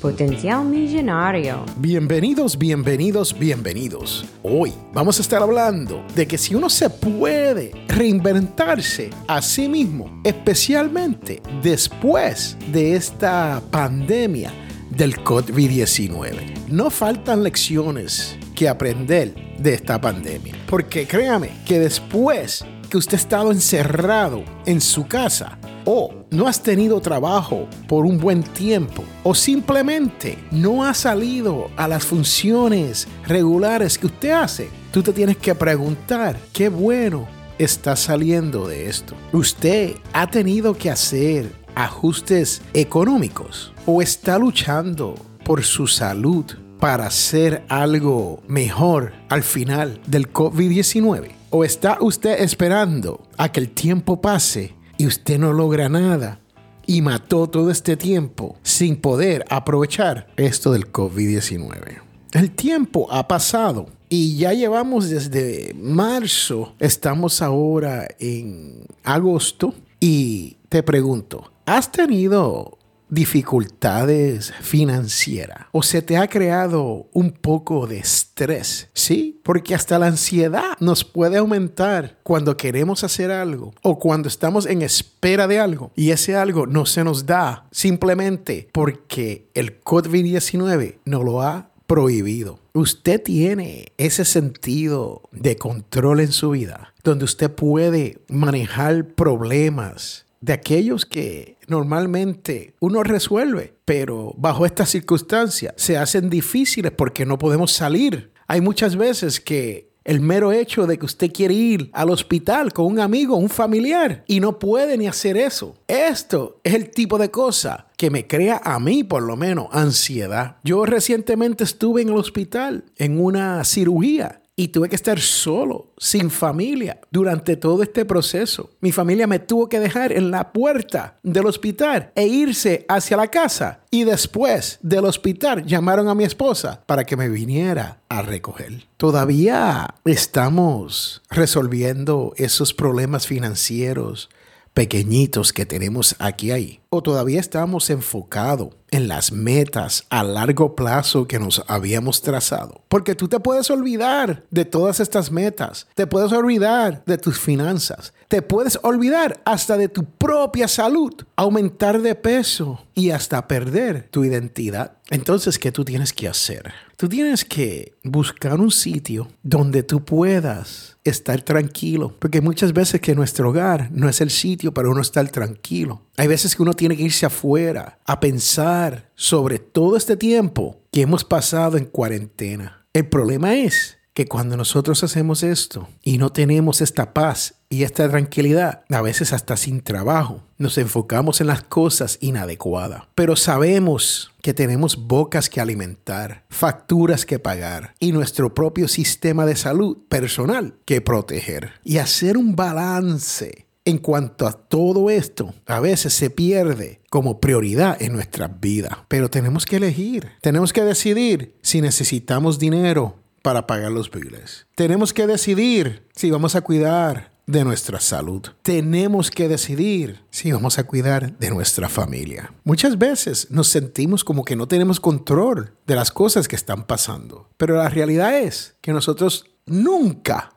Potencial Millonario. Bienvenidos, bienvenidos, bienvenidos. Hoy vamos a estar hablando de que si uno se puede reinventarse a sí mismo, especialmente después de esta pandemia del COVID-19. No faltan lecciones que aprender de esta pandemia. Porque créame que después que usted ha estado encerrado en su casa, o no has tenido trabajo por un buen tiempo o simplemente no has salido a las funciones regulares que usted hace, tú te tienes que preguntar qué bueno está saliendo de esto. Usted ha tenido que hacer ajustes económicos o está luchando por su salud para hacer algo mejor al final del COVID-19? ¿O está usted esperando a que el tiempo pase y usted no logra nada y mató todo este tiempo sin poder aprovechar esto del COVID-19. El tiempo ha pasado y ya llevamos desde marzo, estamos ahora en agosto y te pregunto, ¿has tenido dificultades financieras o se te ha creado un poco de estrés, ¿sí? Porque hasta la ansiedad nos puede aumentar cuando queremos hacer algo o cuando estamos en espera de algo y ese algo no se nos da simplemente porque el COVID-19 no lo ha prohibido. Usted tiene ese sentido de control en su vida, donde usted puede manejar problemas de aquellos que normalmente uno resuelve, pero bajo estas circunstancias se hacen difíciles porque no podemos salir. Hay muchas veces que el mero hecho de que usted quiere ir al hospital con un amigo, un familiar, y no puede ni hacer eso. Esto es el tipo de cosa que me crea a mí, por lo menos, ansiedad. Yo recientemente estuve en el hospital en una cirugía y tuve que estar solo, sin familia, durante todo este proceso. Mi familia me tuvo que dejar en la puerta del hospital e irse hacia la casa. Y después del hospital llamaron a mi esposa para que me viniera a recoger. Todavía estamos resolviendo esos problemas financieros pequeñitos que tenemos aquí ahí. O todavía estamos enfocados en las metas a largo plazo que nos habíamos trazado. Porque tú te puedes olvidar de todas estas metas, te puedes olvidar de tus finanzas, te puedes olvidar hasta de tu propia salud, aumentar de peso y hasta perder tu identidad. Entonces, ¿qué tú tienes que hacer? Tú tienes que buscar un sitio donde tú puedas estar tranquilo, porque muchas veces que nuestro hogar no es el sitio para uno estar tranquilo. Hay veces que uno tiene que irse afuera a pensar sobre todo este tiempo que hemos pasado en cuarentena. El problema es que cuando nosotros hacemos esto y no tenemos esta paz y esta tranquilidad, a veces hasta sin trabajo, nos enfocamos en las cosas inadecuadas. Pero sabemos que tenemos bocas que alimentar, facturas que pagar y nuestro propio sistema de salud personal que proteger. Y hacer un balance en cuanto a todo esto, a veces se pierde como prioridad en nuestras vidas. Pero tenemos que elegir, tenemos que decidir si necesitamos dinero para pagar los biles. Tenemos que decidir si vamos a cuidar de nuestra salud. Tenemos que decidir si vamos a cuidar de nuestra familia. Muchas veces nos sentimos como que no tenemos control de las cosas que están pasando, pero la realidad es que nosotros nunca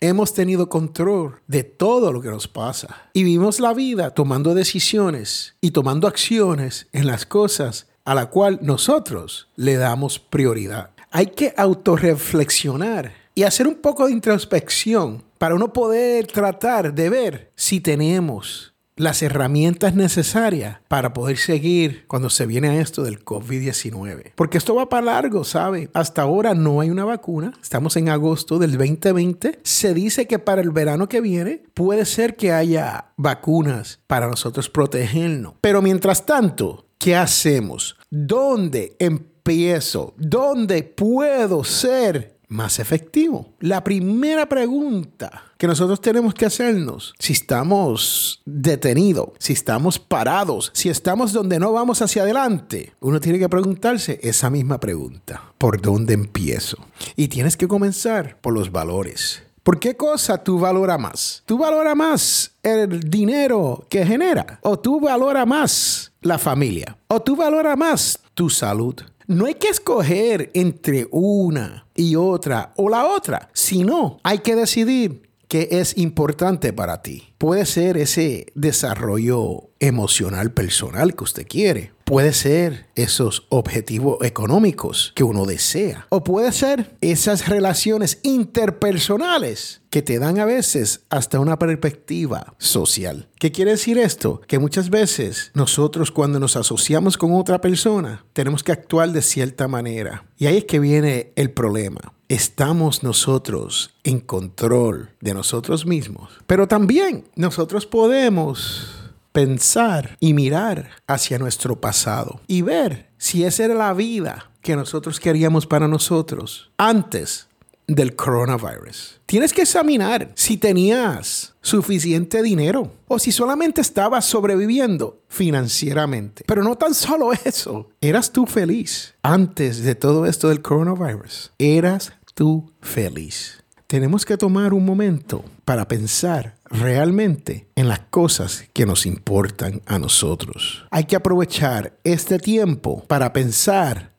hemos tenido control de todo lo que nos pasa. Y vivimos la vida tomando decisiones y tomando acciones en las cosas a la cual nosotros le damos prioridad. Hay que autorreflexionar y hacer un poco de introspección para uno poder tratar de ver si tenemos las herramientas necesarias para poder seguir cuando se viene a esto del COVID-19. Porque esto va para largo, ¿sabe? Hasta ahora no hay una vacuna. Estamos en agosto del 2020. Se dice que para el verano que viene puede ser que haya vacunas para nosotros protegernos. Pero mientras tanto, ¿qué hacemos? ¿Dónde empiezo? ¿Dónde puedo ser más efectivo. La primera pregunta que nosotros tenemos que hacernos, si estamos detenidos, si estamos parados, si estamos donde no vamos hacia adelante, uno tiene que preguntarse esa misma pregunta. ¿Por dónde empiezo? Y tienes que comenzar por los valores. ¿Por qué cosa tú valora más? ¿Tú valora más el dinero que genera? ¿O tú valora más la familia? ¿O tú valora más tu salud? No hay que escoger entre una y otra o la otra, sino hay que decidir qué es importante para ti. Puede ser ese desarrollo emocional personal que usted quiere. Puede ser esos objetivos económicos que uno desea. O puede ser esas relaciones interpersonales que te dan a veces hasta una perspectiva social. ¿Qué quiere decir esto? Que muchas veces nosotros cuando nos asociamos con otra persona tenemos que actuar de cierta manera. Y ahí es que viene el problema estamos nosotros en control de nosotros mismos. Pero también nosotros podemos pensar y mirar hacia nuestro pasado y ver si esa era la vida que nosotros queríamos para nosotros antes del coronavirus. Tienes que examinar si tenías suficiente dinero o si solamente estabas sobreviviendo financieramente. Pero no tan solo eso, eras tú feliz antes de todo esto del coronavirus. Eras tú feliz. Tenemos que tomar un momento para pensar realmente en las cosas que nos importan a nosotros. Hay que aprovechar este tiempo para pensar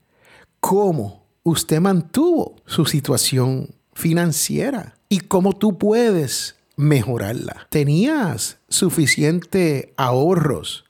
cómo usted mantuvo su situación financiera y cómo tú puedes mejorarla. ¿Tenías suficiente ahorros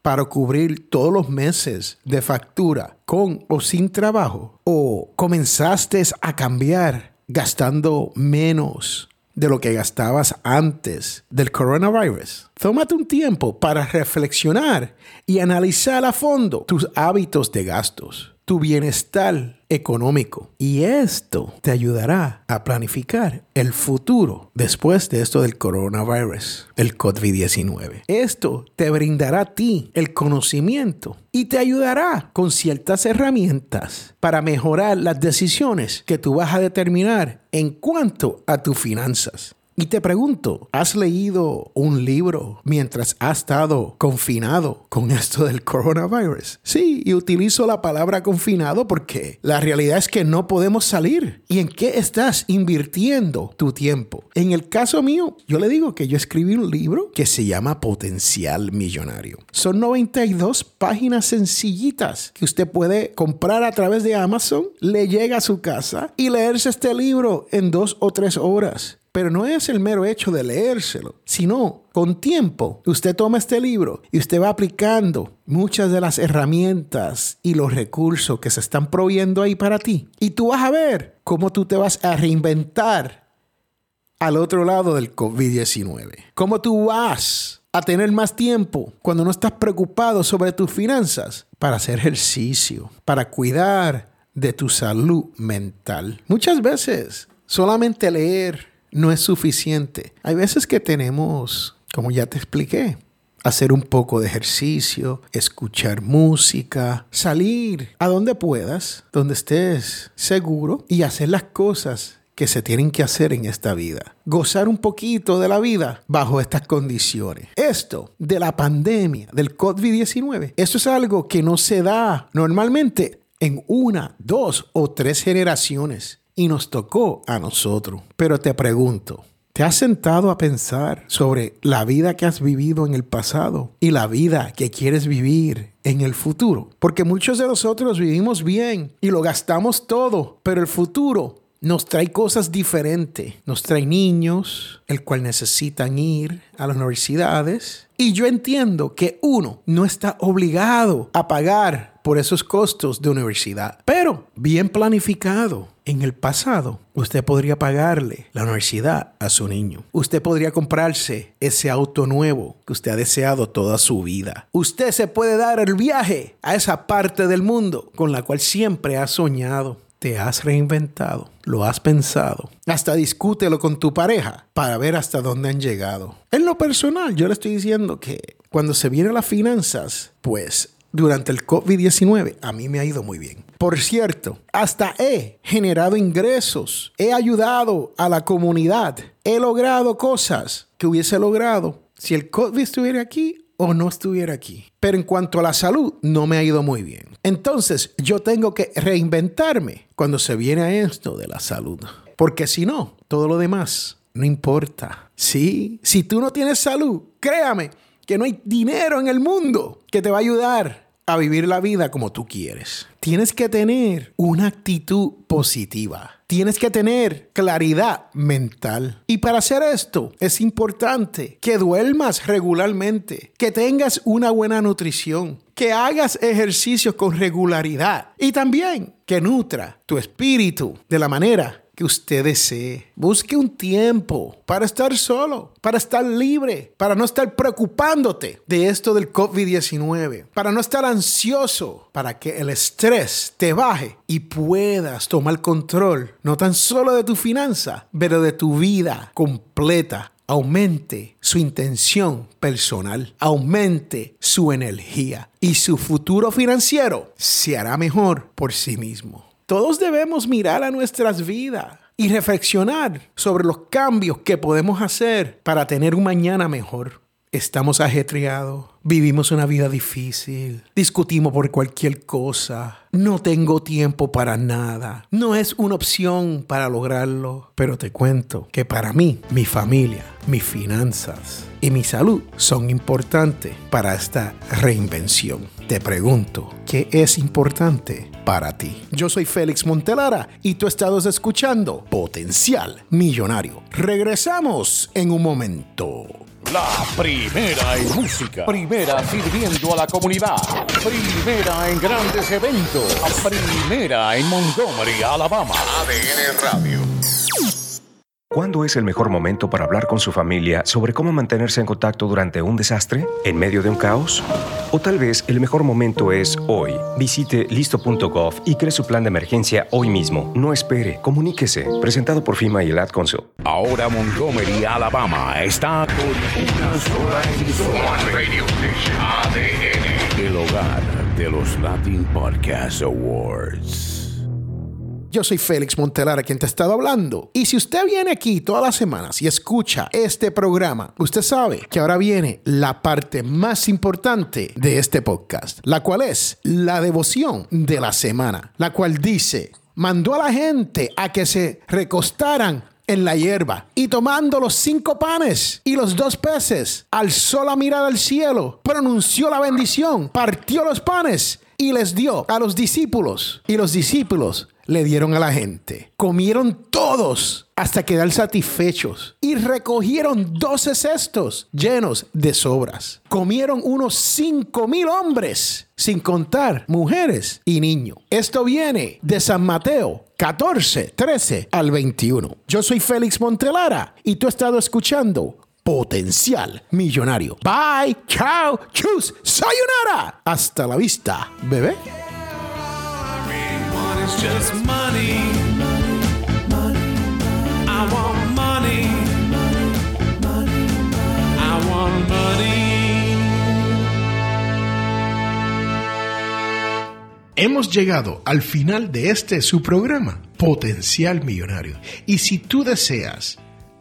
para cubrir todos los meses de factura con o sin trabajo? ¿O comenzaste a cambiar gastando menos de lo que gastabas antes del coronavirus? Tómate un tiempo para reflexionar y analizar a fondo tus hábitos de gastos tu bienestar económico. Y esto te ayudará a planificar el futuro después de esto del coronavirus, el COVID-19. Esto te brindará a ti el conocimiento y te ayudará con ciertas herramientas para mejorar las decisiones que tú vas a determinar en cuanto a tus finanzas. Y te pregunto, ¿has leído un libro mientras has estado confinado con esto del coronavirus? Sí, y utilizo la palabra confinado porque la realidad es que no podemos salir. ¿Y en qué estás invirtiendo tu tiempo? En el caso mío, yo le digo que yo escribí un libro que se llama Potencial Millonario. Son 92 páginas sencillitas que usted puede comprar a través de Amazon, le llega a su casa y leerse este libro en dos o tres horas. Pero no es el mero hecho de leérselo, sino con tiempo usted toma este libro y usted va aplicando muchas de las herramientas y los recursos que se están proveyendo ahí para ti. Y tú vas a ver cómo tú te vas a reinventar al otro lado del COVID-19. Cómo tú vas a tener más tiempo cuando no estás preocupado sobre tus finanzas para hacer ejercicio, para cuidar de tu salud mental. Muchas veces solamente leer no es suficiente. Hay veces que tenemos, como ya te expliqué, hacer un poco de ejercicio, escuchar música, salir a donde puedas, donde estés seguro y hacer las cosas que se tienen que hacer en esta vida. Gozar un poquito de la vida bajo estas condiciones. Esto de la pandemia, del COVID-19, eso es algo que no se da normalmente en una, dos o tres generaciones y nos tocó a nosotros. Pero te pregunto, ¿te has sentado a pensar sobre la vida que has vivido en el pasado y la vida que quieres vivir en el futuro? Porque muchos de nosotros vivimos bien y lo gastamos todo, pero el futuro nos trae cosas diferentes. Nos trae niños, el cual necesitan ir a las universidades. Y yo entiendo que uno no está obligado a pagar por esos costos de universidad, pero bien planificado. En el pasado, usted podría pagarle la universidad a su niño. Usted podría comprarse ese auto nuevo que usted ha deseado toda su vida. Usted se puede dar el viaje a esa parte del mundo con la cual siempre ha soñado te has reinventado, lo has pensado, hasta discútelo con tu pareja para ver hasta dónde han llegado. En lo personal, yo le estoy diciendo que cuando se vienen las finanzas, pues durante el COVID-19, a mí me ha ido muy bien. Por cierto, hasta he generado ingresos, he ayudado a la comunidad, he logrado cosas que hubiese logrado si el COVID estuviera aquí o no estuviera aquí. Pero en cuanto a la salud, no me ha ido muy bien. Entonces, yo tengo que reinventarme cuando se viene a esto de la salud. Porque si no, todo lo demás no importa. Sí, si tú no tienes salud, créame que no hay dinero en el mundo que te va a ayudar a vivir la vida como tú quieres. Tienes que tener una actitud positiva. Tienes que tener claridad mental. Y para hacer esto es importante que duermas regularmente, que tengas una buena nutrición, que hagas ejercicios con regularidad y también que nutra tu espíritu de la manera que usted desee. Busque un tiempo para estar solo, para estar libre, para no estar preocupándote de esto del COVID-19, para no estar ansioso, para que el estrés te baje y puedas tomar control no tan solo de tu finanza, pero de tu vida completa aumente su intención personal, aumente su energía y su futuro financiero se hará mejor por sí mismo. Todos debemos mirar a nuestras vidas y reflexionar sobre los cambios que podemos hacer para tener un mañana mejor. Estamos ajetreados, vivimos una vida difícil, discutimos por cualquier cosa, no tengo tiempo para nada, no es una opción para lograrlo, pero te cuento que para mí, mi familia, mis finanzas y mi salud son importantes para esta reinvención. Te pregunto, ¿qué es importante para ti? Yo soy Félix Montelara y tú estás escuchando Potencial Millonario. Regresamos en un momento. La primera en música, primera sirviendo a la comunidad, primera en grandes eventos, primera en Montgomery, Alabama. ADN Radio. ¿Cuándo es el mejor momento para hablar con su familia sobre cómo mantenerse en contacto durante un desastre? ¿En medio de un caos? O tal vez el mejor momento es hoy. Visite listo.gov y cree su plan de emergencia hoy mismo. No espere, comuníquese. Presentado por FIMA y el Ad Council. Ahora Montgomery, Alabama está con una sola. Radio Station ADN. El hogar de los Latin Podcast Awards. Yo soy Félix Montelara quien te ha estado hablando. Y si usted viene aquí todas las semanas y escucha este programa, usted sabe que ahora viene la parte más importante de este podcast, la cual es la devoción de la semana, la cual dice, mandó a la gente a que se recostaran en la hierba y tomando los cinco panes y los dos peces, alzó la mirada al cielo, pronunció la bendición, partió los panes y les dio a los discípulos. Y los discípulos le dieron a la gente. Comieron todos hasta quedar satisfechos y recogieron doce cestos llenos de sobras. Comieron unos cinco mil hombres, sin contar mujeres y niños. Esto viene de San Mateo 14, 13 al 21. Yo soy Félix Montelara y tú has estado escuchando Potencial Millonario. Bye, chao, chus, sayonara. Hasta la vista, bebé. Hemos llegado al final de este su programa, Potencial Millonario. Y si tú deseas